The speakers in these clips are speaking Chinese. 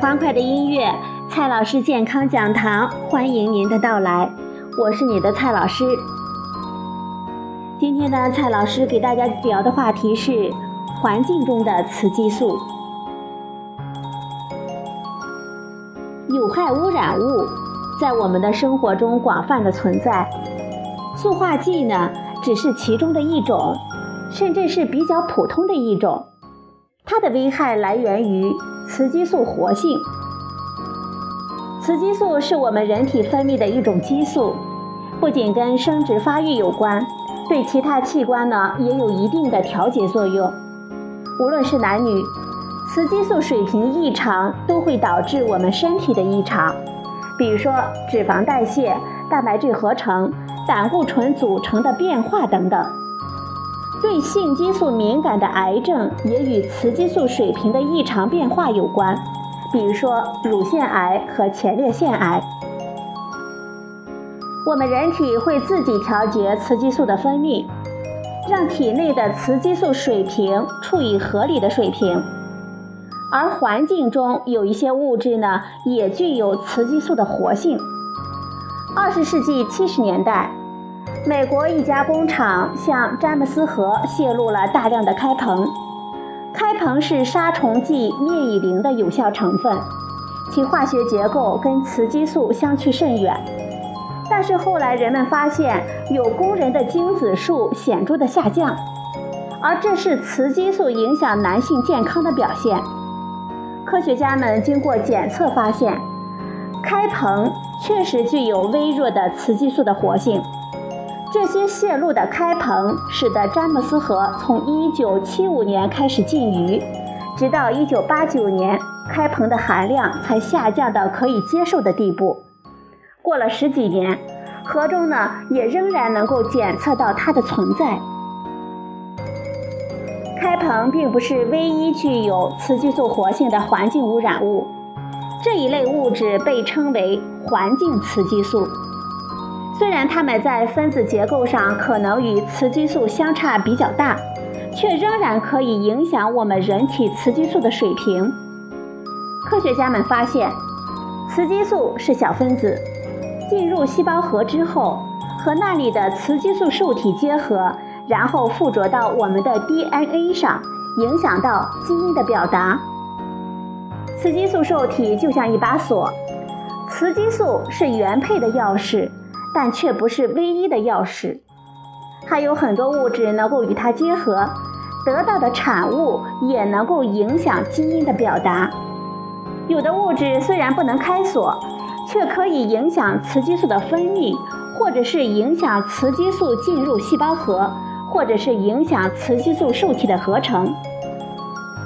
欢快的音乐，蔡老师健康讲堂欢迎您的到来。我是你的蔡老师。今天呢，蔡老师给大家聊的话题是环境中的雌激素。有害污染物在我们的生活中广泛的存在，塑化剂呢只是其中的一种，甚至是比较普通的一种。它的危害来源于雌激素活性。雌激素是我们人体分泌的一种激素，不仅跟生殖发育有关，对其他器官呢也有一定的调节作用。无论是男女。雌激素水平异常都会导致我们身体的异常，比如说脂肪代谢、蛋白质合成、胆固醇组成的变化等等。对性激素敏感的癌症也与雌激素水平的异常变化有关，比如说乳腺癌和前列腺癌。我们人体会自己调节雌激素的分泌，让体内的雌激素水平处于合理的水平。而环境中有一些物质呢，也具有雌激素的活性。二十世纪七十年代，美国一家工厂向詹姆斯河泄露了大量的开硼。开硼是杀虫剂灭蚁灵的有效成分，其化学结构跟雌激素相去甚远。但是后来人们发现，有工人的精子数显著的下降，而这是雌激素影响男性健康的表现。科学家们经过检测发现，开硼确实具有微弱的雌激素的活性。这些泄露的开硼使得詹姆斯河从1975年开始禁渔，直到1989年，开硼的含量才下降到可以接受的地步。过了十几年，河中呢也仍然能够检测到它的存在。开硼并不是唯一具有雌激素活性的环境污染物，这一类物质被称为环境雌激素。虽然它们在分子结构上可能与雌激素相差比较大，却仍然可以影响我们人体雌激素的水平。科学家们发现，雌激素是小分子，进入细胞核之后，和那里的雌激素受体结合。然后附着到我们的 DNA 上，影响到基因的表达。雌激素受体就像一把锁，雌激素是原配的钥匙，但却不是唯一的钥匙。还有很多物质能够与它结合，得到的产物也能够影响基因的表达。有的物质虽然不能开锁，却可以影响雌激素的分泌，或者是影响雌激素进入细胞核。或者是影响雌激素受体的合成。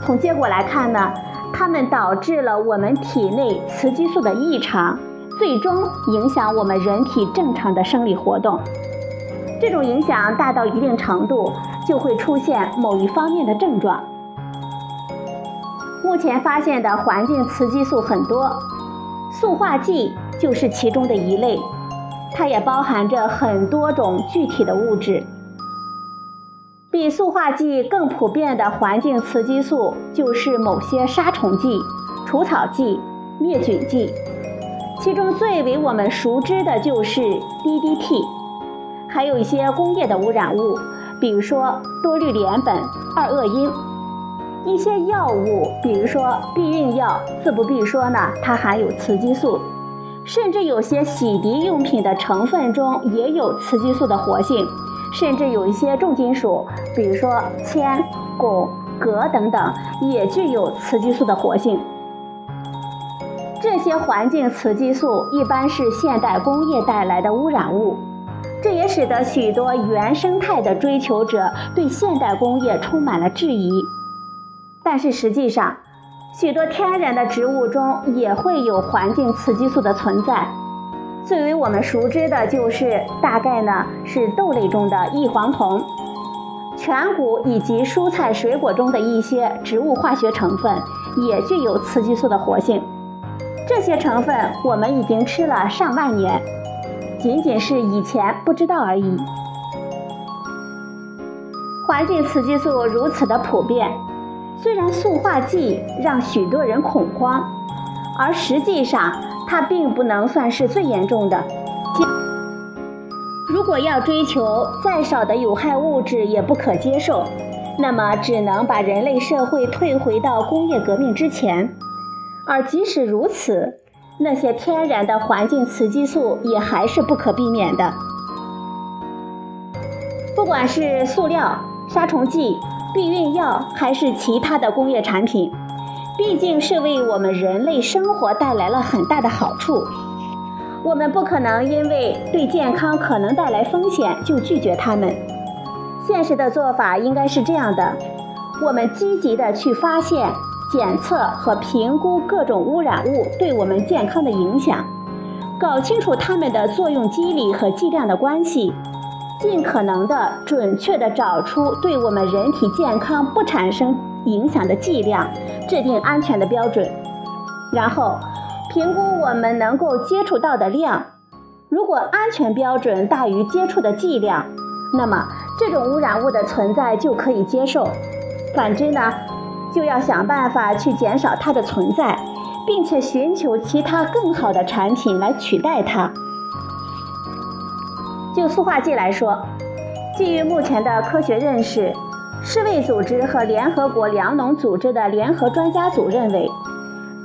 从结果来看呢，它们导致了我们体内雌激素的异常，最终影响我们人体正常的生理活动。这种影响大到一定程度，就会出现某一方面的症状。目前发现的环境雌激素很多，塑化剂就是其中的一类，它也包含着很多种具体的物质。比塑化剂更普遍的环境雌激素就是某些杀虫剂、除草剂、灭菌剂，其中最为我们熟知的就是 DDT，还有一些工业的污染物，比如说多氯联苯、二恶英，一些药物，比如说避孕药，自不必说呢，它含有雌激素，甚至有些洗涤用品的成分中也有雌激素的活性。甚至有一些重金属，比如说铅、汞、镉等等，也具有雌激素的活性。这些环境雌激素一般是现代工业带来的污染物，这也使得许多原生态的追求者对现代工业充满了质疑。但是实际上，许多天然的植物中也会有环境雌激素的存在。最为我们熟知的就是，大概呢是豆类中的异黄酮，全谷以及蔬菜水果中的一些植物化学成分也具有雌激素的活性。这些成分我们已经吃了上万年，仅仅是以前不知道而已。环境雌激素如此的普遍，虽然塑化剂让许多人恐慌。而实际上它并不能算是最严重的。如果要追求再少的有害物质也不可接受，那么只能把人类社会退回到工业革命之前。而即使如此，那些天然的环境雌激素也还是不可避免的。不管是塑料、杀虫剂、避孕药，还是其他的工业产品，毕竟是为我们人类生活带来了很大的好处。我们不可能因为对健康可能带来风险就拒绝它们。现实的做法应该是这样的：我们积极的去发现。检测和评估各种污染物对我们健康的影响，搞清楚它们的作用机理和剂量的关系，尽可能的准确的找出对我们人体健康不产生影响的剂量，制定安全的标准，然后评估我们能够接触到的量。如果安全标准大于接触的剂量，那么这种污染物的存在就可以接受。反之呢？就要想办法去减少它的存在，并且寻求其他更好的产品来取代它。就塑化剂来说，基于目前的科学认识，世卫组织和联合国粮农组织的联合专家组认为，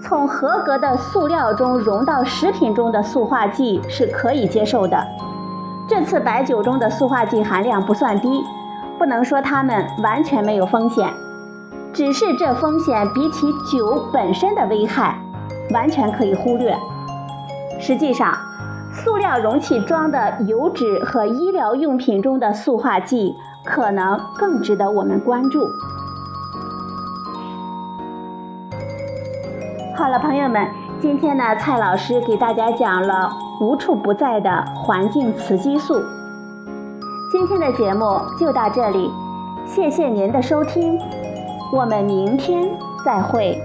从合格的塑料中融到食品中的塑化剂是可以接受的。这次白酒中的塑化剂含量不算低，不能说它们完全没有风险。只是这风险比起酒本身的危害，完全可以忽略。实际上，塑料容器装的油脂和医疗用品中的塑化剂可能更值得我们关注。好了，朋友们，今天呢，蔡老师给大家讲了无处不在的环境雌激素。今天的节目就到这里，谢谢您的收听。我们明天再会。